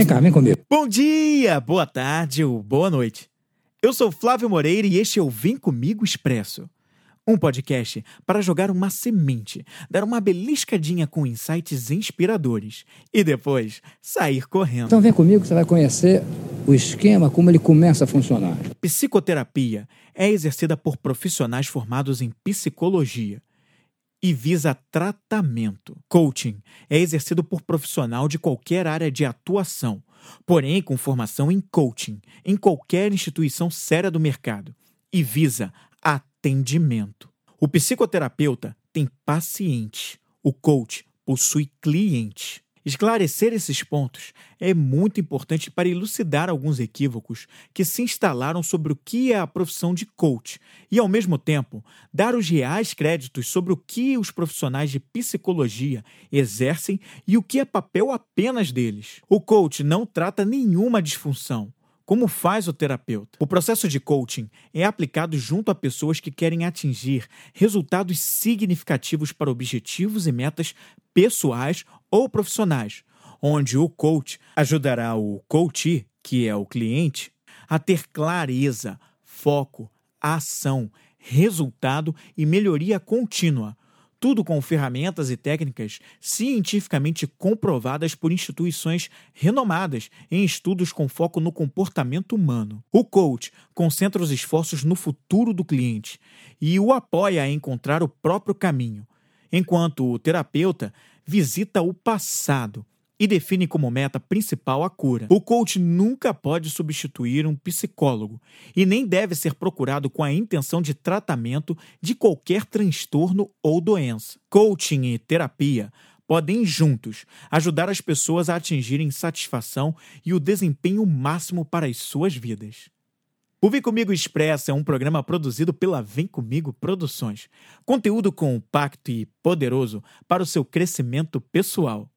Vem cá, vem comigo. Bom dia, boa tarde ou boa noite. Eu sou Flávio Moreira e este é o Vem Comigo Expresso. Um podcast para jogar uma semente, dar uma beliscadinha com insights inspiradores e depois sair correndo. Então vem comigo que você vai conhecer o esquema, como ele começa a funcionar. Psicoterapia é exercida por profissionais formados em psicologia e visa tratamento. Coaching é exercido por profissional de qualquer área de atuação, porém com formação em coaching, em qualquer instituição séria do mercado, e visa atendimento. O psicoterapeuta tem paciente, o coach possui cliente. Esclarecer esses pontos é muito importante para elucidar alguns equívocos que se instalaram sobre o que é a profissão de coach e, ao mesmo tempo, dar os reais créditos sobre o que os profissionais de psicologia exercem e o que é papel apenas deles. O coach não trata nenhuma disfunção. Como faz o terapeuta? O processo de coaching é aplicado junto a pessoas que querem atingir resultados significativos para objetivos e metas pessoais ou profissionais, onde o coach ajudará o coachee, que é o cliente, a ter clareza, foco, ação, resultado e melhoria contínua, tudo com ferramentas e técnicas cientificamente comprovadas por instituições renomadas em estudos com foco no comportamento humano. O coach concentra os esforços no futuro do cliente e o apoia a encontrar o próprio caminho, enquanto o terapeuta visita o passado e define como meta principal a cura. O coach nunca pode substituir um psicólogo e nem deve ser procurado com a intenção de tratamento de qualquer transtorno ou doença. Coaching e terapia podem juntos ajudar as pessoas a atingirem satisfação e o desempenho máximo para as suas vidas. O Vem Comigo Expresso é um programa produzido pela Vem Comigo Produções. Conteúdo compacto e poderoso para o seu crescimento pessoal.